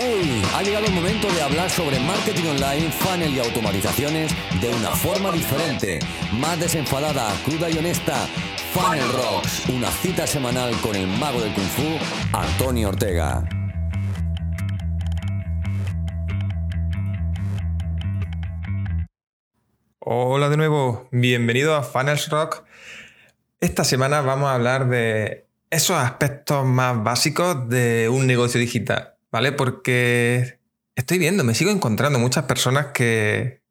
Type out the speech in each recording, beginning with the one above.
¡Hey! Ha llegado el momento de hablar sobre marketing online, funnel y automatizaciones de una forma diferente, más desenfadada, cruda y honesta. Funnel Rocks, una cita semanal con el mago del Kung Fu, Antonio Ortega. Hola de nuevo, bienvenido a Funnels Rock. Esta semana vamos a hablar de esos aspectos más básicos de un negocio digital. ¿Vale? Porque estoy viendo, me sigo encontrando muchas personas que,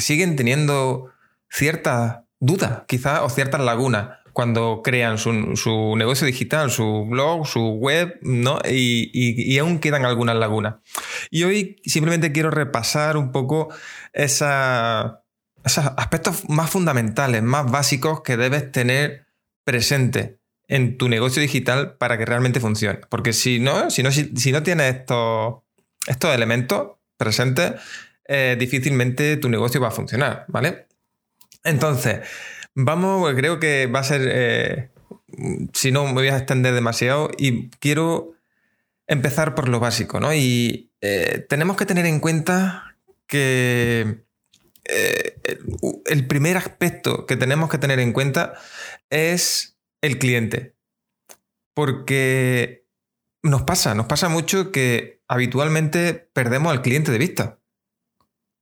siguen teniendo ciertas dudas, quizás, o ciertas lagunas cuando crean su, negocio digital, su blog, su web, ¿no? Y, aún quedan algunas lagunas. Y hoy simplemente quiero repasar un poco esos aspectos más fundamentales, más básicos que debes tener presente en tu negocio digital para que realmente funcione. Porque si no, si no, si, no tienes estos, estos elementos presentes, eh, difícilmente tu negocio va a funcionar, ¿vale? Entonces, vamos, creo que va a ser, eh, si no me voy a extender demasiado y quiero empezar por lo básico, ¿no? Y eh, tenemos que tener en cuenta que el primer aspecto que tenemos que tener en cuenta es el cliente. Porque nos pasa, nos pasa mucho que habitualmente perdemos al cliente de vista.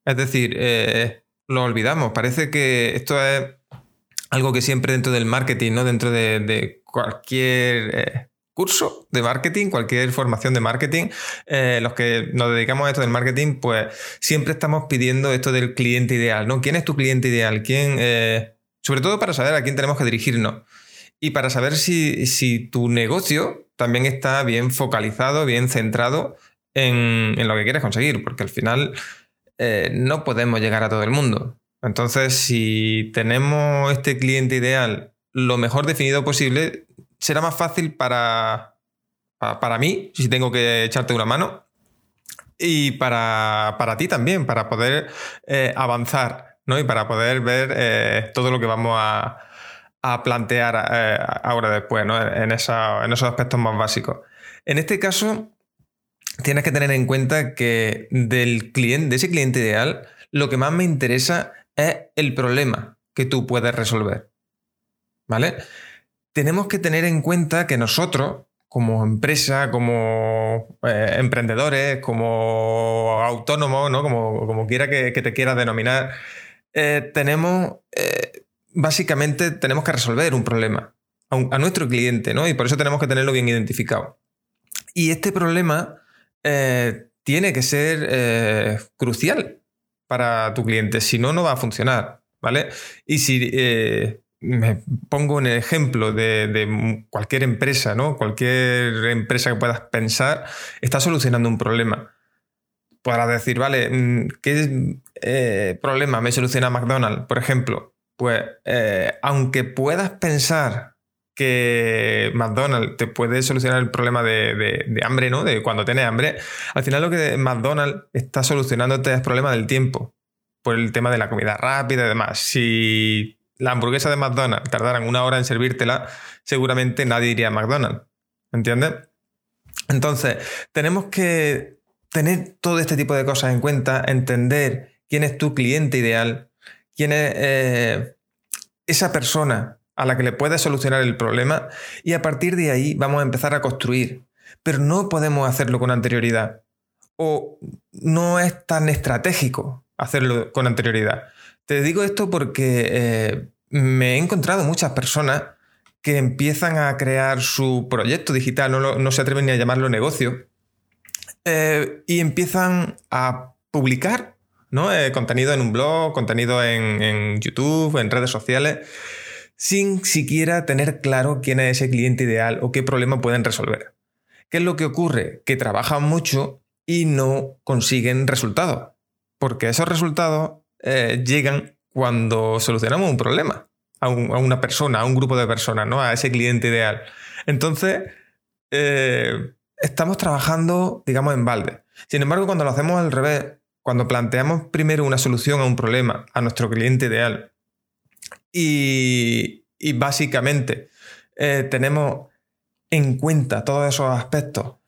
Es decir, eh, lo olvidamos. Parece que esto es algo que siempre dentro del marketing, ¿no? Dentro de, cualquier eh, curso de marketing, cualquier formación de marketing, eh, los que nos dedicamos a esto del marketing, pues siempre estamos pidiendo esto del cliente ideal, ¿no? ¿Quién es tu cliente ideal? ¿Quién? sobre todo para saber a quién tenemos que dirigirnos y para saber si, tu negocio también está bien focalizado, bien centrado en, lo que quieres conseguir, porque al final eh, no podemos llegar a todo el mundo. Entonces, si tenemos este cliente ideal lo mejor definido posible, será más fácil para, para, mí, si tengo que echarte una mano, y para, ti también, para poder eh, avanzar, ¿no? Y para poder ver eh, todo lo que vamos a, a plantear eh, ahora después, ¿no? en, esos aspectos más básicos. En este caso, tienes que tener en cuenta que del cliente, de ese cliente ideal, lo que más me interesa es el problema que tú puedes resolver. ¿Vale? Tenemos que tener en cuenta que nosotros, como empresa, como eh, emprendedores, como autónomos, ¿no? como, como quiera que, te quieras denominar, eh, tenemos básicamente tenemos que resolver un problema a, nuestro cliente, ¿no? Y por eso tenemos que tenerlo bien identificado. Y este problema eh, tiene que ser eh, crucial para tu cliente, si no, no va a funcionar, ¿vale? Y si eh, me pongo en el ejemplo de, cualquier empresa, ¿no? Cualquier empresa que puedas pensar, está solucionando un problema. Podrás decir, vale, mm, ¿qué problema me soluciona McDonald's, por ejemplo? Pues eh, aunque puedas pensar que McDonald's te puede solucionar el problema de, hambre, ¿no? De cuando tienes hambre, al final lo que McDonald's está solucionándote es el problema del tiempo, por el tema de la comida rápida y demás. Si la hamburguesa de McDonald's tardaran una hora en servírtela, seguramente nadie iría a McDonald's. ¿Entiendes? Entonces, tenemos que tener todo este tipo de cosas en cuenta, entender quién es tu cliente ideal, quién eh, esa persona a la que le puedes solucionar el problema y a partir de ahí vamos a empezar a construir. Pero no podemos hacerlo con anterioridad. O no es tan estratégico hacerlo con anterioridad. Te digo esto porque eh, me he encontrado muchas personas que empiezan a crear su proyecto digital, no, se atreven ni a llamarlo negocio, eh, y empiezan a publicar ¿no? Eh, contenido en un blog, contenido en, YouTube, en redes sociales, sin siquiera tener claro quién es ese cliente ideal o qué problema pueden resolver. ¿Qué es lo que ocurre? Que trabajan mucho y no consiguen resultados, porque esos resultados eh, llegan cuando solucionamos un problema a, una persona, a un grupo de personas, ¿no? a ese cliente ideal. Entonces, eh, estamos trabajando, digamos, en balde. Sin embargo, cuando lo hacemos al revés, cuando planteamos primero una solución a un problema a nuestro cliente ideal y, básicamente eh, tenemos en cuenta todos esos aspectos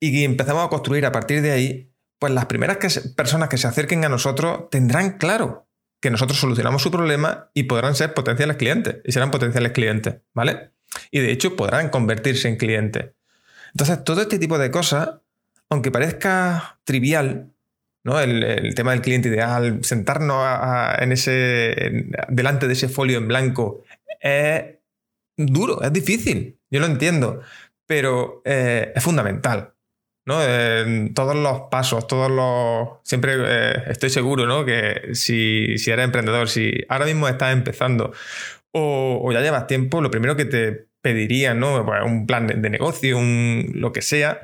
y empezamos a construir a partir de ahí, pues las primeras personas que se acerquen a nosotros tendrán claro que nosotros solucionamos su problema y podrán ser potenciales clientes y serán potenciales clientes, ¿vale? Y de hecho podrán convertirse en clientes. Entonces, todo este tipo de cosas, aunque parezca trivial, ¿no? El, tema del cliente ideal, sentarnos en ese, delante de ese folio en blanco, es duro, es difícil, yo lo entiendo, pero eh, es fundamental. ¿no? Todos los pasos, todos los. Siempre eh, estoy seguro, ¿no? Que si, si eres emprendedor, si ahora mismo estás empezando o, ya llevas tiempo, lo primero que te pedirían, ¿no? Pues un plan de, negocio, un, lo que sea,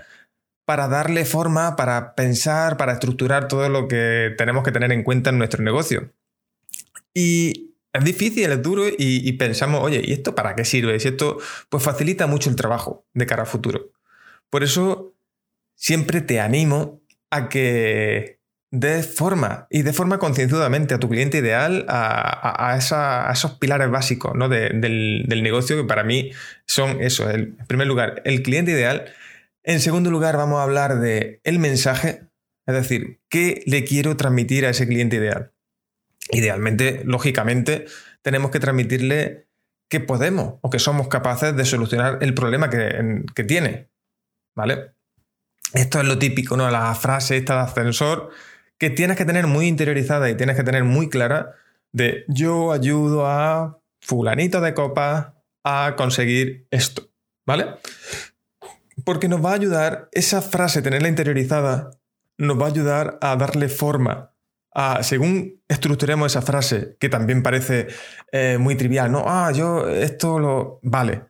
para darle forma, para pensar, para estructurar todo lo que tenemos que tener en cuenta en nuestro negocio. Y es difícil, es duro y, pensamos, oye, ¿y esto para qué sirve? Si esto pues facilita mucho el trabajo de cara a futuro. Por eso siempre te animo a que des forma y de forma concienzudamente a tu cliente ideal, a, esos pilares básicos del, negocio que para mí son eso. en primer lugar, el cliente ideal. En segundo lugar, vamos a hablar de el mensaje, es decir, qué le quiero transmitir a ese cliente ideal. Idealmente, lógicamente, tenemos que transmitirle que podemos o que somos capaces de solucionar el problema que, que tiene. ¿Vale? Esto es lo típico, ¿no? La frase esta de ascensor que tienes que tener muy interiorizada y tienes que tener muy clara de yo ayudo a fulanito de copa a conseguir esto, ¿vale? Porque nos va a ayudar, esa frase, tenerla interiorizada, nos va a ayudar a darle forma a, según estructuremos esa frase, que también parece eh, muy trivial, ¿no? Ah, yo esto lo... Vale.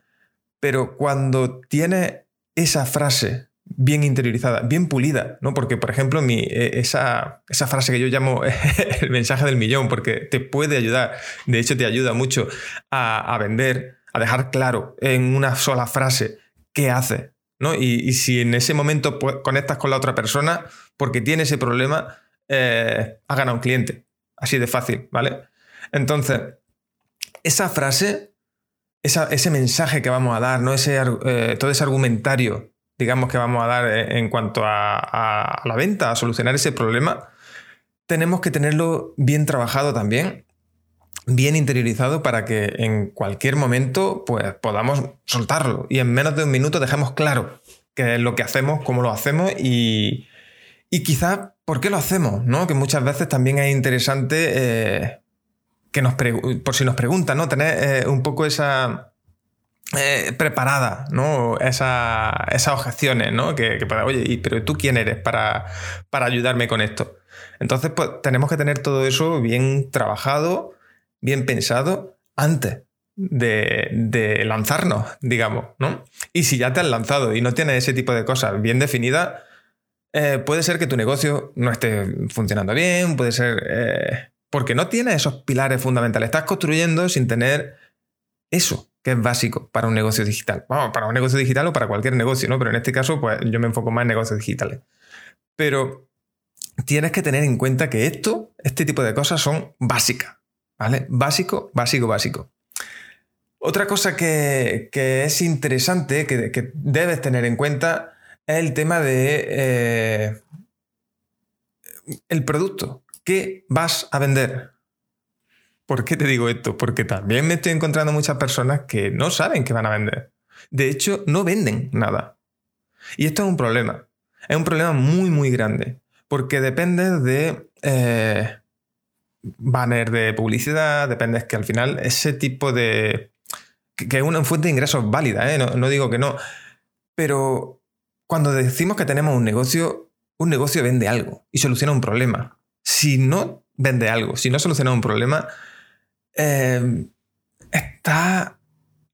Pero cuando tiene esa frase bien interiorizada, bien pulida, ¿no? Porque, por ejemplo, mi, e, esa, esa, frase que yo llamo el mensaje del millón, porque te puede ayudar, de hecho te ayuda mucho a, vender, a dejar claro en una sola frase qué hace, ¿no? Y, si en ese momento conectas con la otra persona, porque tiene ese problema, eh, ha ganado un cliente. Así de fácil, ¿vale? Entonces, esa frase, ese mensaje que vamos a dar, ¿no? Ese, eh, todo ese argumentario digamos, que vamos a dar eh, en cuanto a, la venta, a solucionar ese problema, tenemos que tenerlo bien trabajado también, bien interiorizado para que en cualquier momento pues, podamos soltarlo y en menos de un minuto dejemos claro qué es lo que hacemos, cómo lo hacemos y, y quizás por qué lo hacemos, ¿no? Que muchas veces también es interesante eh, que nos por si nos preguntan, ¿no? Tener eh, un poco esa eh, preparada, ¿no? esas objeciones, ¿no? Que, que oye, pero tú quién eres para, para ayudarme con esto? Entonces, pues tenemos que tener todo eso bien trabajado, bien pensado antes de, lanzarnos, digamos, ¿no? Y si ya te has lanzado y no tienes ese tipo de cosas bien definidas, eh, puede ser que tu negocio no esté funcionando bien, puede ser eh, porque no tienes esos pilares fundamentales. Estás construyendo sin tener eso que es básico para un negocio digital. Vamos, para un negocio digital o para cualquier negocio, ¿no? Pero en este caso, pues yo me enfoco más en negocios digitales. Pero tienes que tener en cuenta que esto, este tipo de cosas son básicas, ¿vale? Básico, básico, básico. Otra cosa que, es interesante, que, debes tener en cuenta, es el tema de eh, el producto. ¿Qué vas a vender? ¿Por qué te digo esto? Porque también me estoy encontrando muchas personas que no saben qué van a vender. De hecho, no venden nada. Y esto es un problema. Es un problema muy, muy grande. Porque depende de eh, banner de publicidad, depende que al final ese tipo de... que es una fuente de ingresos válida, ¿eh? no, no digo que no. Pero cuando decimos que tenemos un negocio, un negocio vende algo y soluciona un problema. Si no vende algo, si no soluciona un problema, Em, está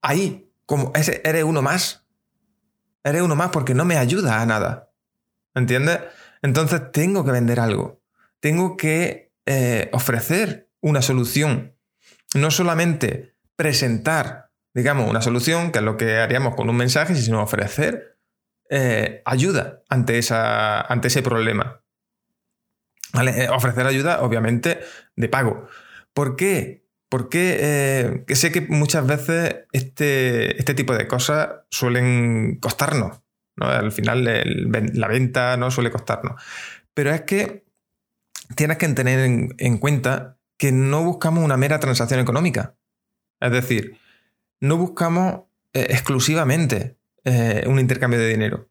ahí, como eres uno más. Eres uno más porque no me ayuda a nada. ¿Entiendes? Entonces tengo que vender algo. Tengo que eh, ofrecer una solución. No solamente presentar, digamos, una solución, que es lo que haríamos con un mensaje, sino ofrecer eh, ayuda ante, esa, ante ese problema. Eh, ofrecer ayuda, obviamente, de pago. ¿Por qué? Porque sé que muchas veces este, este tipo de cosas suelen costarnos. Al final la venta no suele costarnos. Pero es que tienes que tener en, cuenta que no buscamos una mera transacción económica. Es decir, no buscamos eh, exclusivamente eh, un intercambio de dinero.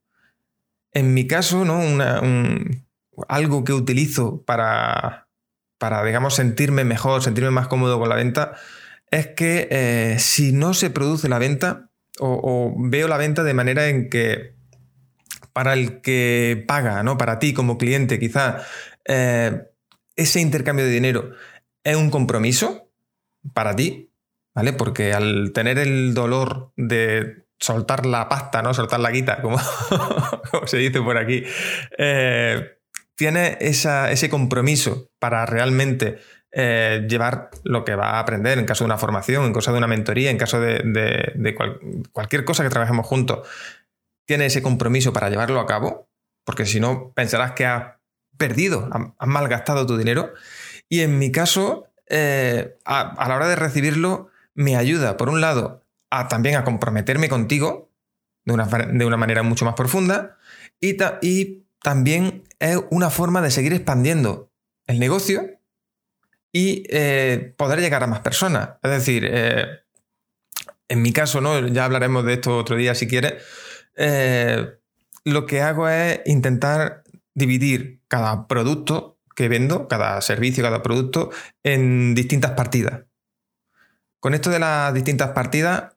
En mi caso, ¿no? algo que utilizo para, para, digamos, sentirme mejor, sentirme más cómodo con la venta, es que eh, si no se produce la venta, o, veo la venta de manera en que para el que paga, ¿no? Para ti como cliente, quizá ese intercambio de dinero es un compromiso para ti, ¿vale? Porque al tener el dolor de soltar la pasta, ¿no? Soltar la guita, como, se dice por aquí, eh, tiene ese compromiso para realmente eh, llevar lo que va a aprender en caso de una formación, en caso de una mentoría, en caso de, cualquier cosa que trabajemos juntos, tiene ese compromiso para llevarlo a cabo, porque si no pensarás que has perdido, has malgastado tu dinero. Y en mi caso, eh, a, la hora de recibirlo, me ayuda, por un lado, a también a comprometerme contigo de una, de una manera mucho más profunda y, también es una forma de seguir expandiendo el negocio y eh, poder llegar a más personas. Es decir, eh, en mi caso, ¿no? ya hablaremos de esto otro día si quieres, lo que hago es intentar dividir cada producto que vendo, cada servicio, cada producto, en distintas partidas. Con esto de las distintas partidas,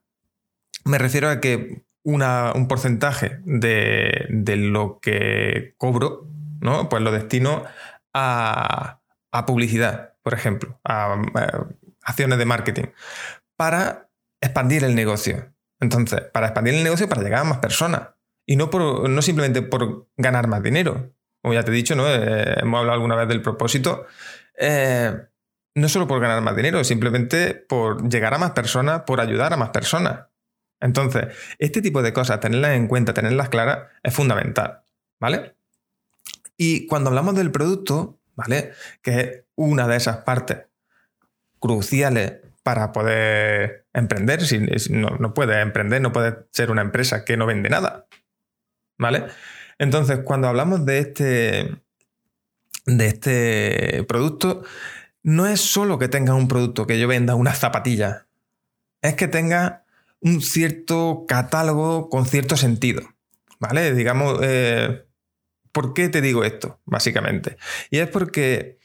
me refiero a que un porcentaje de, de, lo que cobro, ¿no? Pues lo destino a, a publicidad por ejemplo, a, acciones de marketing, para expandir el negocio. Entonces, para expandir el negocio, para llegar a más personas. Y no, por, no simplemente por ganar más dinero. Como ya te he dicho, ¿no? Eh, hemos hablado alguna vez del propósito. Eh, no solo por ganar más dinero, simplemente por llegar a más personas, por ayudar a más personas. Entonces, este tipo de cosas, tenerlas en cuenta, tenerlas claras, es fundamental. ¿Vale? Y cuando hablamos del producto, ¿vale? Que es una de esas partes cruciales para poder emprender. Si, no, no puedes emprender, no puedes ser una empresa que no vende nada, ¿vale? Entonces, cuando hablamos de este, de este producto, no es solo que tenga un producto, que yo venda una zapatilla, es que tenga un cierto catálogo con cierto sentido, ¿vale? Digamos, eh, ¿Por qué te digo esto? Básicamente. Y es porque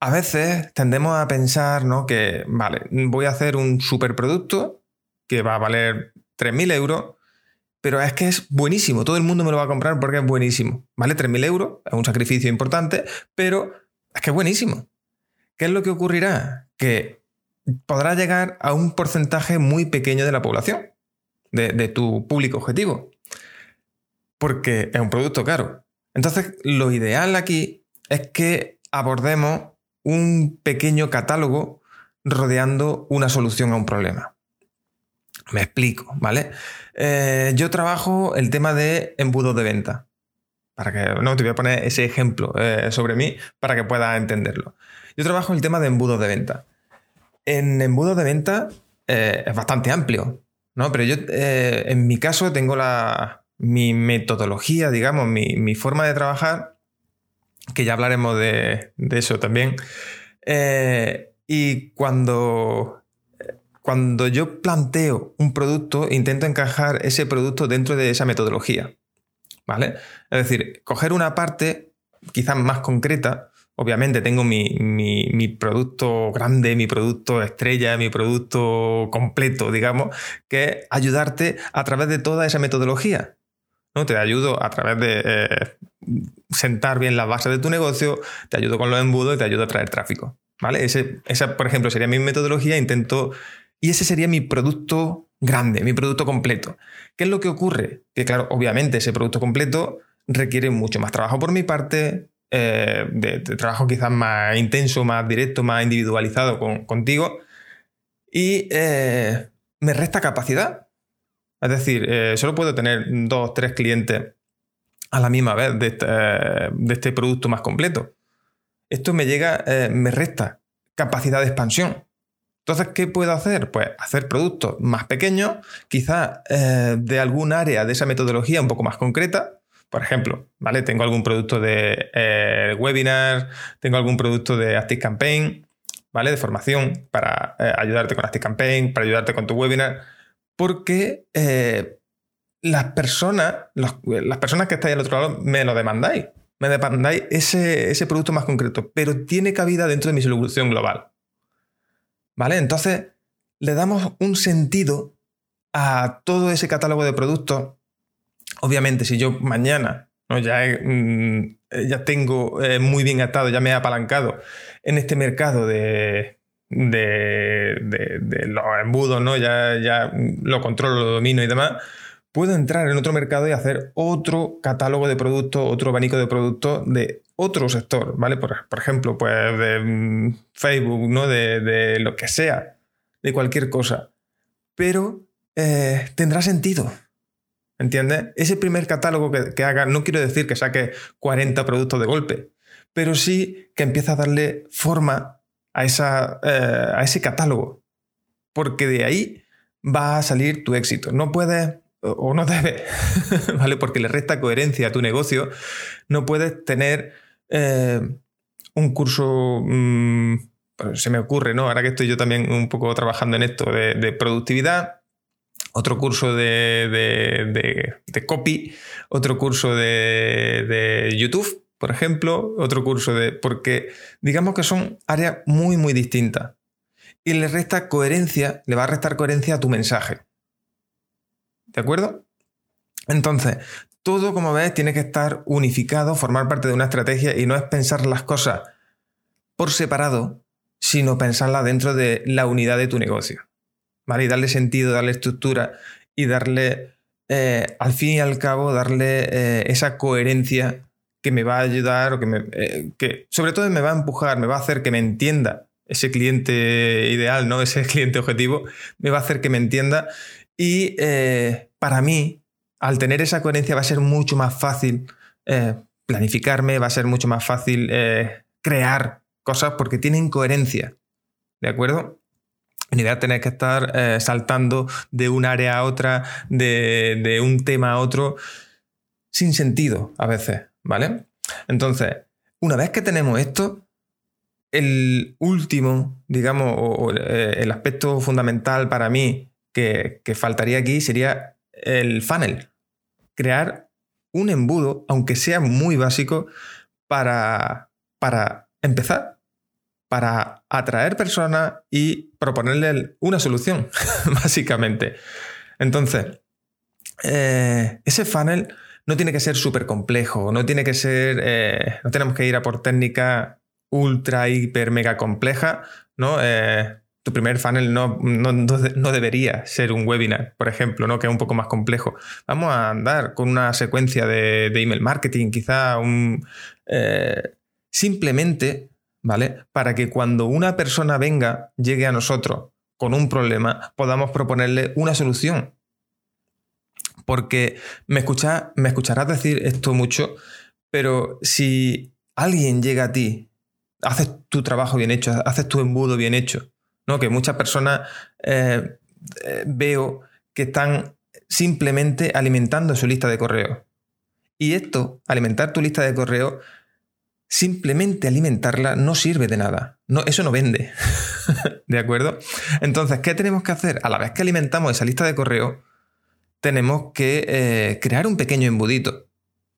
a veces tendemos a pensar, ¿no? Que, vale, voy a hacer un superproducto que va a valer 3.000 euros, pero es que es buenísimo. Todo el mundo me lo va a comprar porque es buenísimo. Vale 3.000 euros, es un sacrificio importante, pero es que es buenísimo. ¿Qué es lo que ocurrirá? Que podrás llegar a un porcentaje muy pequeño de la población, de tu público objetivo. Porque es un producto caro. Entonces, lo ideal aquí es que abordemos un pequeño catálogo rodeando una solución a un problema. Me explico, ¿vale? Eh, yo trabajo el tema de embudos de venta. Para que, no, te voy a poner ese ejemplo eh, sobre mí para que puedas entenderlo. Yo trabajo el tema de embudos de venta. En embudos de venta eh, es bastante amplio, ¿no? Pero yo, en mi caso, tengo la, mi metodología, digamos, mi, forma de trabajar, que ya hablaremos de, eso también. Y cuando, cuando yo planteo un producto, intento encajar ese producto dentro de esa metodología. ¿Vale? Es decir, coger una parte quizás más concreta. Obviamente tengo mi, mi, producto grande, mi producto estrella, mi producto completo, digamos, que es ayudarte a través de toda esa metodología. ¿no? Te ayudo a través de eh, sentar bien las bases de tu negocio, te ayudo con los embudos y te ayudo a traer tráfico. ¿Vale? Esa, por ejemplo, sería mi metodología. Intento. Y ese sería mi producto grande, mi producto completo. ¿Qué es lo que ocurre? Que, claro, obviamente ese producto completo requiere mucho más trabajo por mi parte, eh, de, trabajo quizás más intenso, más directo, más individualizado contigo. Y eh, me resta capacidad es decir, eh, solo puedo tener dos, tres clientes a la misma vez de este, producto más completo. Esto me llega, me resta capacidad de expansión. Entonces, ¿qué puedo hacer? Pues hacer productos más pequeños, quizás eh, de algún área de esa metodología un poco más concreta. Por ejemplo, ¿vale? Tengo algún producto de eh, webinar, tengo algún producto de ActiveCampaign, ¿vale? De formación para eh, ayudarte con ActiveCampaign, para ayudarte con tu webinar. Porque las personas, las personas que estáis al otro lado me lo demandáis. Me demandáis ese, ese producto más concreto, pero tiene cabida dentro de mi solución global. ¿Vale? Entonces, le damos un sentido a todo ese catálogo de productos. Obviamente, si yo mañana ¿no? ya, mm, ya tengo eh, muy bien atado, ya me he apalancado en este mercado de, de, de, los embudos, ¿no? ya, ya lo controlo, lo domino y demás, puedo entrar en otro mercado y hacer otro catálogo de productos, otro abanico de productos de otro sector, ¿vale? Por, ejemplo, pues de mm, Facebook, ¿no? De, lo que sea, de cualquier cosa. Pero eh, tendrá sentido. ¿Entiendes? Ese primer catálogo que, haga, no quiero decir que saque 40 productos de golpe, pero sí que empiece a darle forma a, esa, eh, a ese catálogo. Porque de ahí va a salir tu éxito. No puedes o no debes, ¿vale? Porque le resta coherencia a tu negocio, no puedes tener eh, un curso, mm, se me ocurre, ¿no? Ahora que estoy yo también un poco trabajando en esto de, productividad, otro curso de, copy, otro curso de, YouTube, por ejemplo, otro curso de... porque digamos que son áreas muy, muy distintas. Y le resta coherencia, le va a restar coherencia a tu mensaje. ¿De acuerdo? Entonces, todo, como ves, tiene que estar unificado, formar parte de una estrategia y no es pensar las cosas por separado, sino pensarla dentro de la unidad de tu negocio. ¿Vale? Y darle sentido, darle estructura y darle, eh, al fin y al cabo, darle eh, esa coherencia que me va a ayudar o que, eh, que sobre todo me va a empujar, me va a hacer que me entienda ese cliente ideal, ¿no? Ese cliente objetivo, me va a hacer que me entienda. Y para mí, al tener esa coherencia va a ser mucho más fácil eh, planificarme, va a ser mucho más fácil eh, crear cosas porque tienen coherencia. ¿De acuerdo? En idea tener que estar eh, saltando de un área a otra, de, un tema a otro, sin sentido a veces, ¿vale? Entonces, una vez que tenemos esto, el último, digamos, o, el aspecto fundamental para mí que, faltaría aquí sería el funnel crear un embudo, aunque sea muy básico, para, para empezar, para atraer personas y proponerle una solución, básicamente. Entonces, eh, ese funnel no tiene que ser súper complejo, no tiene que ser, eh, no tenemos que ir a por técnica ultra, hiper, mega compleja, ¿no? Eh, tu primer funnel no, no, debería ser un webinar, por ejemplo, ¿no? que es un poco más complejo. Vamos a andar con una secuencia de, email marketing, quizá un... Eh, simplemente, ¿vale? Para que cuando una persona venga, llegue a nosotros con un problema, podamos proponerle una solución. Porque me, me escucharás decir esto mucho, pero si alguien llega a ti, haces tu trabajo bien hecho, haces tu embudo bien hecho, ¿no? Que muchas personas eh, eh, veo que están simplemente alimentando su lista de correo. Y esto, alimentar tu lista de correo, simplemente alimentarla no sirve de nada. No, eso no vende. ¿De acuerdo? Entonces, ¿qué tenemos que hacer? A la vez que alimentamos esa lista de correo, tenemos que eh, crear un pequeño embudito.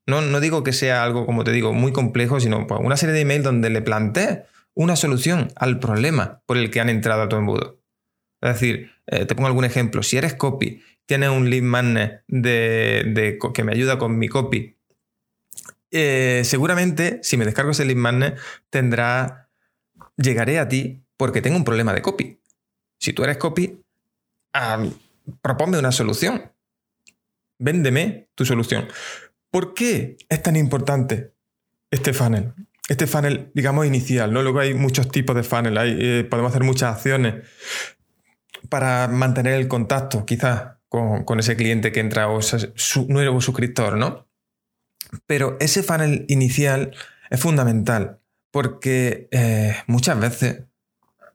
No, no, digo que sea algo, como te digo, muy complejo, sino pues, una serie de emails donde le plantees una solución al problema por el que han entrado a tu embudo. Es decir, eh, te pongo algún ejemplo. Si eres copy, tienes un lead magnet de, que me ayuda con mi copy, eh, seguramente si me descargo ese lead magnet tendrá, llegaré a ti porque tengo un problema de copy. Si tú eres copy, ah, proponme una solución. Véndeme tu solución. ¿Por qué es tan importante este funnel? Este funnel, digamos, inicial, ¿no? Luego hay muchos tipos de funnel, eh, podemos hacer muchas acciones para mantener el contacto, quizás, con, ese cliente que entra o su nuevo suscriptor, ¿no? Pero ese funnel inicial es fundamental porque eh, muchas veces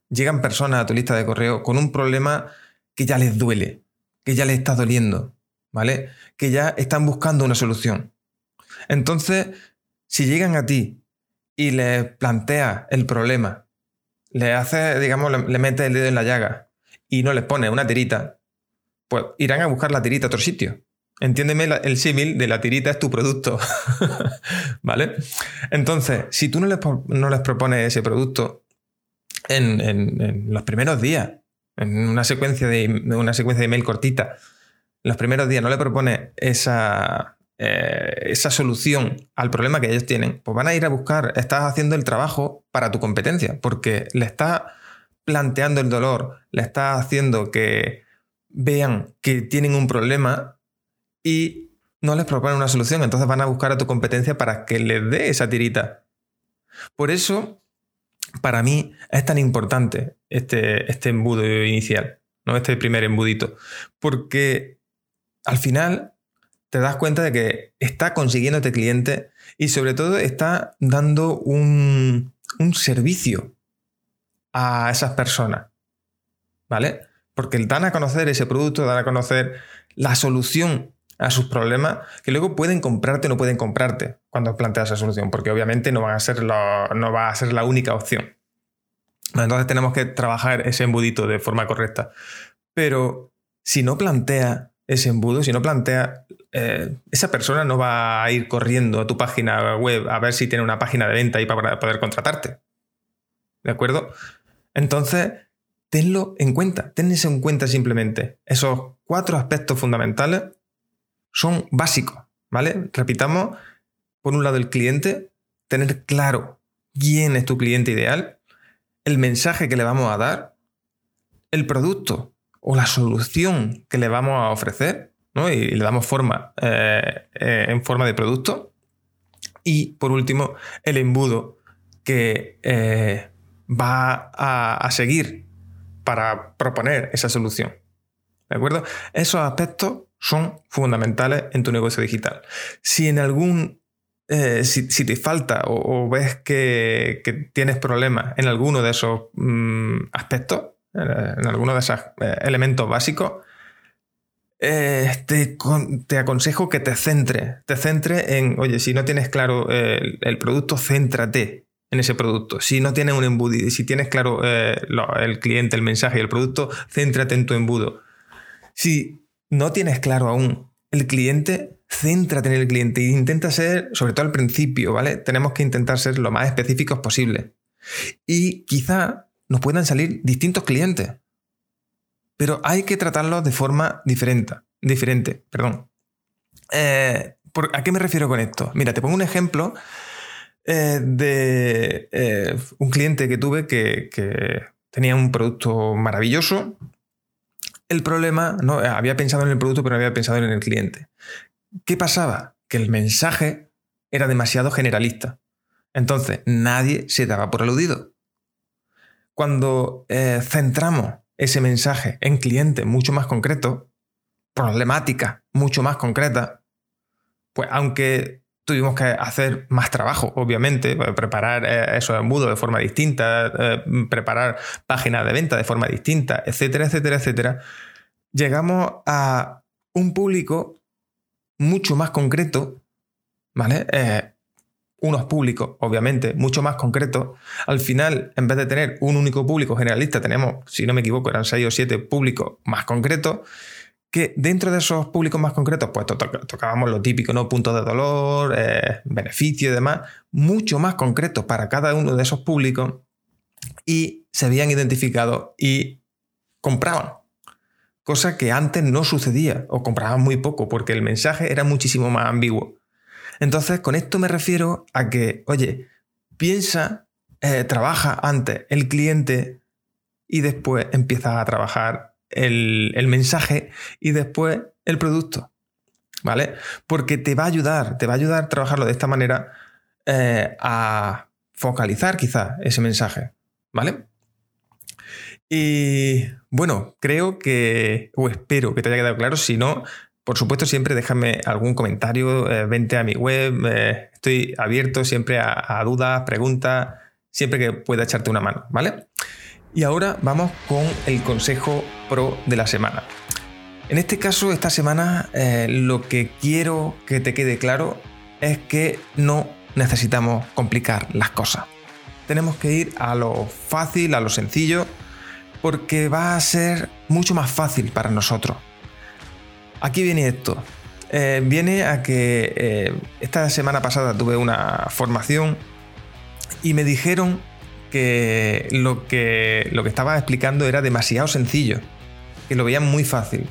llegan personas a tu lista de correo con un problema que ya les duele, que ya les está doliendo, ¿vale? Que ya están buscando una solución. Entonces, si llegan a ti y les planteas el problema, le haces, digamos, le, metes el dedo en la llaga y no les pones una tirita, pues irán a buscar la tirita a otro sitio. Entiéndeme el símil de la tirita es tu producto. ¿Vale? Entonces, si tú no les, no les propones ese producto en, los primeros días, en una secuencia de, una secuencia de email cortita, en los primeros días no le propones esa, eh, esa solución al problema que ellos tienen, pues van a ir a buscar, estás haciendo el trabajo para tu competencia, porque le estás planteando el dolor, le estás haciendo que vean que tienen un problema y no les proponen una solución. Entonces van a buscar a tu competencia para que les dé esa tirita. Por eso, para mí es tan importante este, este embudo inicial, ¿no? este primer embudito. Porque al final te das cuenta de que está consiguiendo este cliente y sobre todo está dando un, un servicio a esas personas. ¿Vale? Porque dan a conocer ese producto, dan a conocer la solución a sus problemas que luego pueden comprarte o no pueden comprarte cuando planteas esa solución, porque obviamente no, a ser no va a ser la única opción. Entonces tenemos que trabajar ese embudito de forma correcta. Pero si no plantea ese embudo, si no plantea, eh, esa persona no va a ir corriendo a tu página web a ver si tiene una página de venta ahí para poder contratarte. ¿De acuerdo? Entonces, tenlo en cuenta, tenés en cuenta simplemente esos cuatro aspectos fundamentales son básicos, ¿vale? Repitamos, por un lado el cliente, tener claro quién es tu cliente ideal, el mensaje que le vamos a dar, el producto o la solución que le vamos a ofrecer, ¿no? Y le damos forma eh, eh, en forma de producto. Y por último, el embudo que eh, va a, seguir para proponer esa solución. ¿De acuerdo? Esos aspectos son fundamentales en tu negocio digital. Si en algún eh, si, te falta o, ves que, tienes problemas en alguno de esos mm, aspectos, en alguno de esos eh, elementos básicos, te, aconsejo que te centres. Te centres en, oye, si no tienes claro el, producto, céntrate en ese producto. Si no tienes un embudo, si tienes claro el cliente, el mensaje y el producto, céntrate en tu embudo. Si no tienes claro aún el cliente, céntrate en el cliente e intenta ser, sobre todo al principio, ¿vale? Tenemos que intentar ser lo más específicos posible. Y quizá nos puedan salir distintos clientes, pero hay que tratarlos de forma diferente. diferente perdón. Eh, ¿A qué me refiero con esto? Mira, te pongo un ejemplo eh, de eh, un cliente que tuve que, que tenía un producto maravilloso, el problema, no, había pensado en el producto, pero no había pensado en el cliente. ¿Qué pasaba? Que el mensaje era demasiado generalista. Entonces, nadie se daba por aludido. Cuando eh, centramos ese mensaje en cliente mucho más concreto, problemática mucho más concreta, pues aunque tuvimos que hacer más trabajo, obviamente, pues, preparar eh, esos embudos de forma distinta, eh, preparar páginas de venta de forma distinta, etcétera, etcétera, etcétera, llegamos a un público mucho más concreto, ¿vale? Eh, unos públicos, obviamente, mucho más concretos. Al final, en vez de tener un único público generalista, tenemos, si no me equivoco, eran seis o siete públicos más concretos que dentro de esos públicos más concretos, pues tocábamos lo típico, ¿no? Puntos de dolor, eh, beneficios y demás, mucho más concretos para cada uno de esos públicos y se habían identificado y compraban. Cosa que antes no sucedía o compraban muy poco porque el mensaje era muchísimo más ambiguo. Entonces, con esto me refiero a que, oye, piensa, eh, trabaja antes el cliente y después empieza a trabajar el, mensaje y después el producto. ¿Vale? Porque te va a ayudar, te va a ayudar a trabajarlo de esta manera eh, a focalizar quizá ese mensaje. ¿Vale? Y bueno, creo que, o espero que te haya quedado claro. Si no, por supuesto, siempre déjame algún comentario, eh, vente a mi web. Eh, estoy abierto siempre a, dudas, preguntas, siempre que pueda echarte una mano, ¿vale? Y ahora vamos con el consejo pro de la semana. En este caso, esta semana, eh, lo que quiero que te quede claro es que no necesitamos complicar las cosas. Tenemos que ir a lo fácil, a lo sencillo, porque va a ser mucho más fácil para nosotros. Aquí viene esto. Eh, viene a que eh, esta semana pasada tuve una formación y me dijeron que lo que, lo que estaba explicando era demasiado sencillo, que lo veían muy fácil.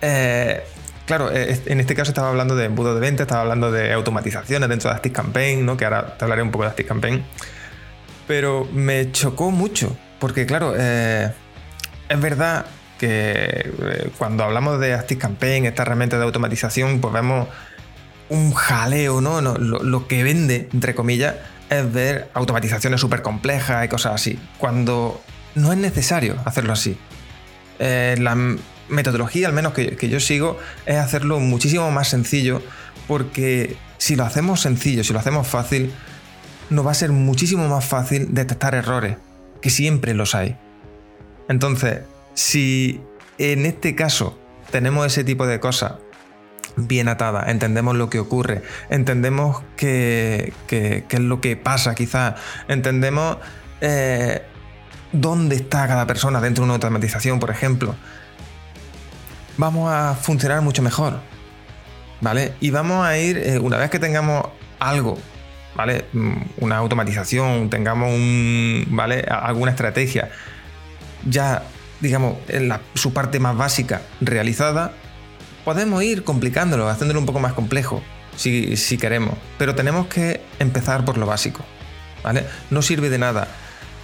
Eh, claro, en este caso estaba hablando de embudo de venta, estaba hablando de automatizaciones dentro de Active Campaign, ¿no? que ahora te hablaré un poco de Active Campaign. Pero me chocó mucho, porque claro, es verdad que eh, cuando hablamos de Active Campaign, esta herramienta de automatización, pues vemos un jaleo, ¿no? Lo, que vende, entre comillas, es ver automatizaciones súper complejas y cosas así, cuando no es necesario hacerlo así. Eh, la metodología, al menos que, que yo sigo, es hacerlo muchísimo más sencillo, porque si lo hacemos sencillo, si lo hacemos fácil, nos va a ser muchísimo más fácil detectar errores, que siempre los hay. Entonces, si en este caso tenemos ese tipo de cosas bien atadas, entendemos lo que ocurre, entendemos qué, es lo que pasa quizás, entendemos eh, dónde está cada persona dentro de una automatización, por ejemplo, vamos a funcionar mucho mejor. ¿Vale? Y vamos a ir, eh, una vez que tengamos algo, ¿vale? Mm, una automatización, tengamos un, ¿vale? alguna estrategia ya digamos, en su parte más básica realizada, podemos ir complicándolo, haciéndolo un poco más complejo, si, queremos. Pero tenemos que empezar por lo básico. ¿vale? No sirve de nada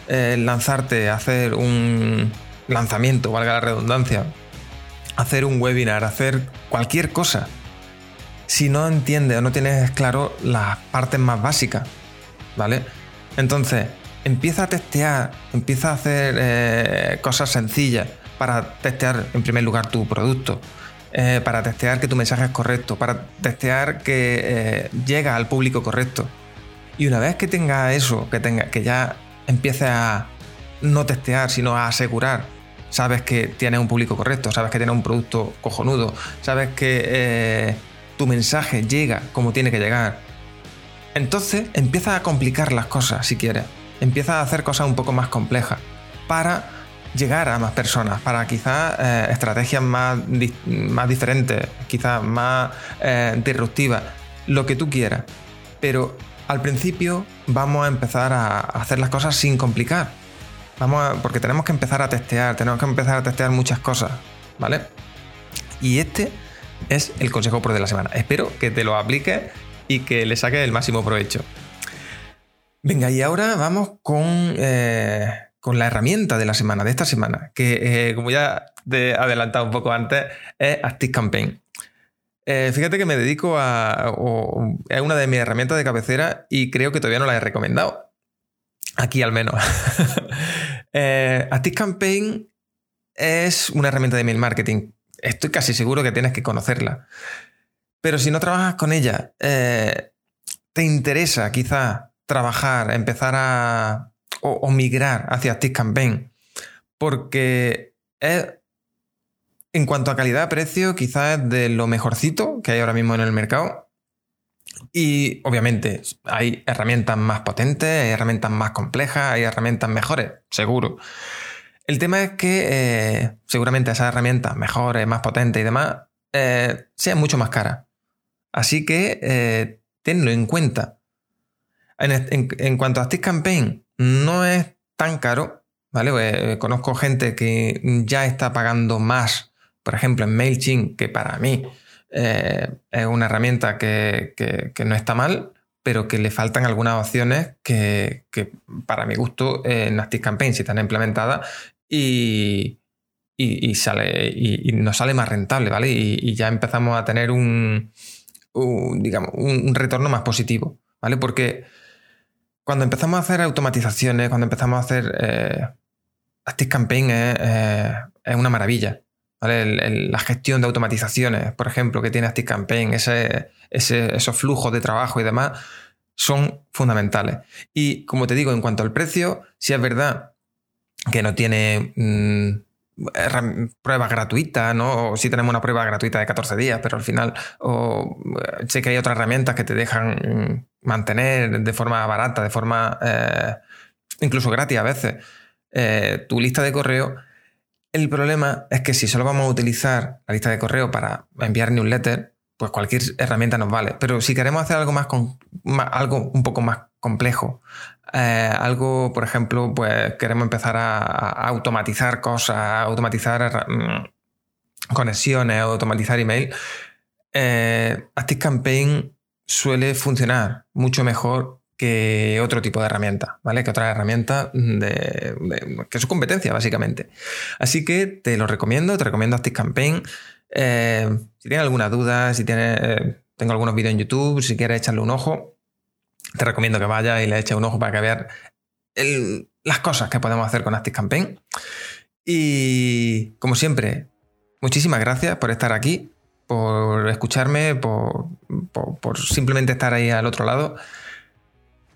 eh, lanzarte hacer un lanzamiento, valga la redundancia, hacer un webinar, hacer cualquier cosa, si no entiendes o no tienes claro las partes más básicas. ¿Vale? Entonces, empieza a testear, empieza a hacer eh, cosas sencillas para testear en primer lugar tu producto, eh, para testear que tu mensaje es correcto, para testear que eh, llega al público correcto. Y una vez que tenga eso, que, tenga, que ya empiece a no testear, sino a asegurar, sabes que tienes un público correcto, sabes que tienes un producto cojonudo, sabes que tu mensaje llega como tiene que llegar. Entonces empieza a complicar las cosas si quieres empieza a hacer cosas un poco más complejas para llegar a más personas, para quizás eh, estrategias más, más diferentes, quizás más eh, disruptivas, lo que tú quieras. Pero al principio vamos a empezar a hacer las cosas sin complicar. Vamos porque tenemos que empezar a testear, tenemos que empezar a testear muchas cosas, ¿vale? Y este es el consejo por de la semana. Espero que te lo apliques y que le saques el máximo provecho. Venga, y ahora vamos con, eh, con la herramienta de la semana, de esta semana, que eh, como ya te he adelantado un poco antes, es ActiveCampaign. Eh, fíjate que me dedico a. es una de mis herramientas de cabecera y creo que todavía no la he recomendado. Aquí al menos. eh, ActiveCampaign es una herramienta de email marketing. Estoy casi seguro que tienes que conocerla. Pero si no trabajas con ella, te interesa quizá trabajar, empezar a. o, migrar hacia ActiveCampaign. Porque es. En cuanto a calidad-precio, quizás es de lo mejorcito que hay ahora mismo en el mercado. Y obviamente hay herramientas más potentes, hay herramientas más complejas, hay herramientas mejores, seguro. El tema es que eh, seguramente esas herramientas mejores, más potentes y demás, eh, sean mucho más caras. Así que eh, tenlo en cuenta. En, cuanto a Active Campaign, no es tan caro, ¿vale? Pues, eh, conozco gente que ya está pagando más, por ejemplo, en MailChimp, que para mí eh, es una herramienta que, no está mal, pero que le faltan algunas opciones que, para mi gusto en Active Campaign sí están implementadas y, sale, y, nos sale más rentable, ¿vale? Y, ya empezamos a tener un, digamos, un retorno más positivo, ¿vale? Porque cuando empezamos a hacer automatizaciones, cuando empezamos a hacer eh, Active Campaign es, una maravilla. la gestión de automatizaciones, por ejemplo, que tiene Active Campaign, ese, esos flujos de trabajo y demás, son fundamentales. Y como te digo, en cuanto al precio, si es verdad que no tiene mm, pruebas gratuitas, ¿no? O sí tenemos una prueba gratuita de 14 días, pero al final o, eh, sé que hay otras herramientas que te dejan mm, mantener de forma barata, de forma eh, incluso gratis a veces, eh, tu lista de correo. El problema es que si solo vamos a utilizar la lista de correo para enviar newsletter, pues cualquier herramienta nos vale. Pero si queremos hacer algo más, con, algo un poco más complejo, eh, algo, por ejemplo, pues queremos empezar a, automatizar cosas, a automatizar mm, conexiones, automatizar email, eh, ActiveCampaign suele funcionar mucho mejor que otro tipo de herramienta, ¿vale? Que otra herramienta de, que es su competencia, básicamente. Así que te lo recomiendo, te recomiendo ActiveCampaign. Eh, si tienes alguna duda, si tienes, eh, tengo algunos vídeos en YouTube, si quieres echarle un ojo, te recomiendo que vayas y le eches un ojo para que veas las cosas que podemos hacer con ActiveCampaign. Y como siempre, muchísimas gracias por estar aquí, por escucharme, por, simplemente estar ahí al otro lado.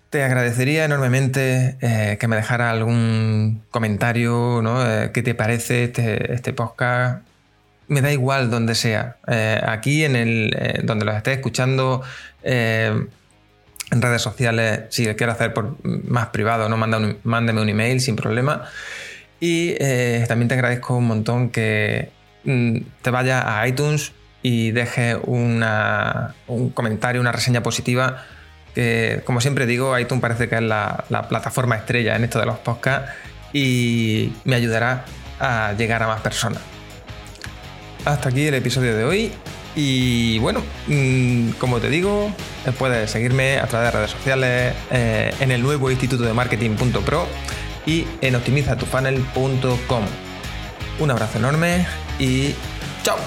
Te agradecería enormemente eh, que me dejara algún comentario, ¿no? Eh, ¿Qué te parece este, este podcast? me da igual donde sea. Eh, aquí en el donde los estés escuchando en redes sociales, si lo quieres hacer por más privado, no mándame un email sin problema. Y también te agradezco un montón que mm, te vayas a iTunes y dejes una, un comentario, una reseña positiva. Que, como siempre digo, iTunes parece que es la, la plataforma estrella en esto de los podcasts y me ayudará a llegar a más personas hasta aquí el episodio de hoy. Y bueno, mm, como te digo, puedes seguirme a través de redes sociales eh, en el nuevo instituto de marketing.pro y en optimizatufunnel.com. Un abrazo enorme y chao.